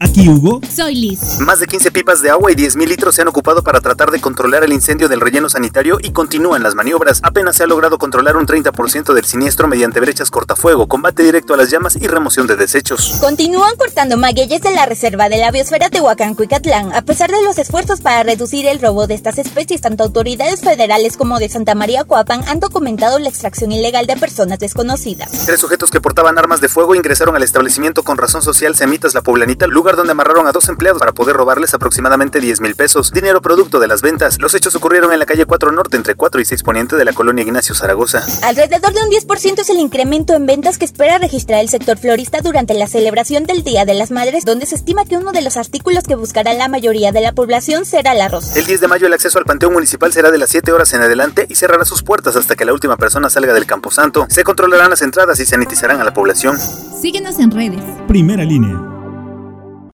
A Aquí Hugo. Soy Liz. Más de 15 pipas de agua y 10.000 litros se han ocupado para tratar de controlar el incendio del relleno sanitario y continúan las maniobras. Apenas se ha logrado controlar un 30% del siniestro mediante brechas cortafuego, combate directo a las llamas y remoción de desechos. Continúan cortando magueyes de la reserva de la biosfera Tehuacán-Cuicatlán. A pesar de los esfuerzos para reducir el robo de estas especies, tanto autoridades federales como de Santa María Coapan han documentado la extracción ilegal de personas desconocidas. Tres sujetos que portaban armas de fuego ingresaron al establecimiento con razón social Semitas La Poblanita, lugar donde amarraron a dos empleados para poder robarles aproximadamente 10 mil pesos, dinero producto de las ventas. Los hechos ocurrieron en la calle 4 Norte, entre 4 y 6 Poniente de la colonia Ignacio Zaragoza. Alrededor de un 10% es el incremento en ventas que espera registrar el sector florista durante la celebración del Día de las Madres, donde se estima que uno de los artículos que buscará la mayoría de la población será el arroz. El 10 de mayo el acceso al Panteón Municipal será de las 7 horas en adelante y cerrará sus puertas hasta que la última persona salga del Camposanto. Se controlarán las entradas y sanitizarán a la población. Síguenos en redes. Primera línea.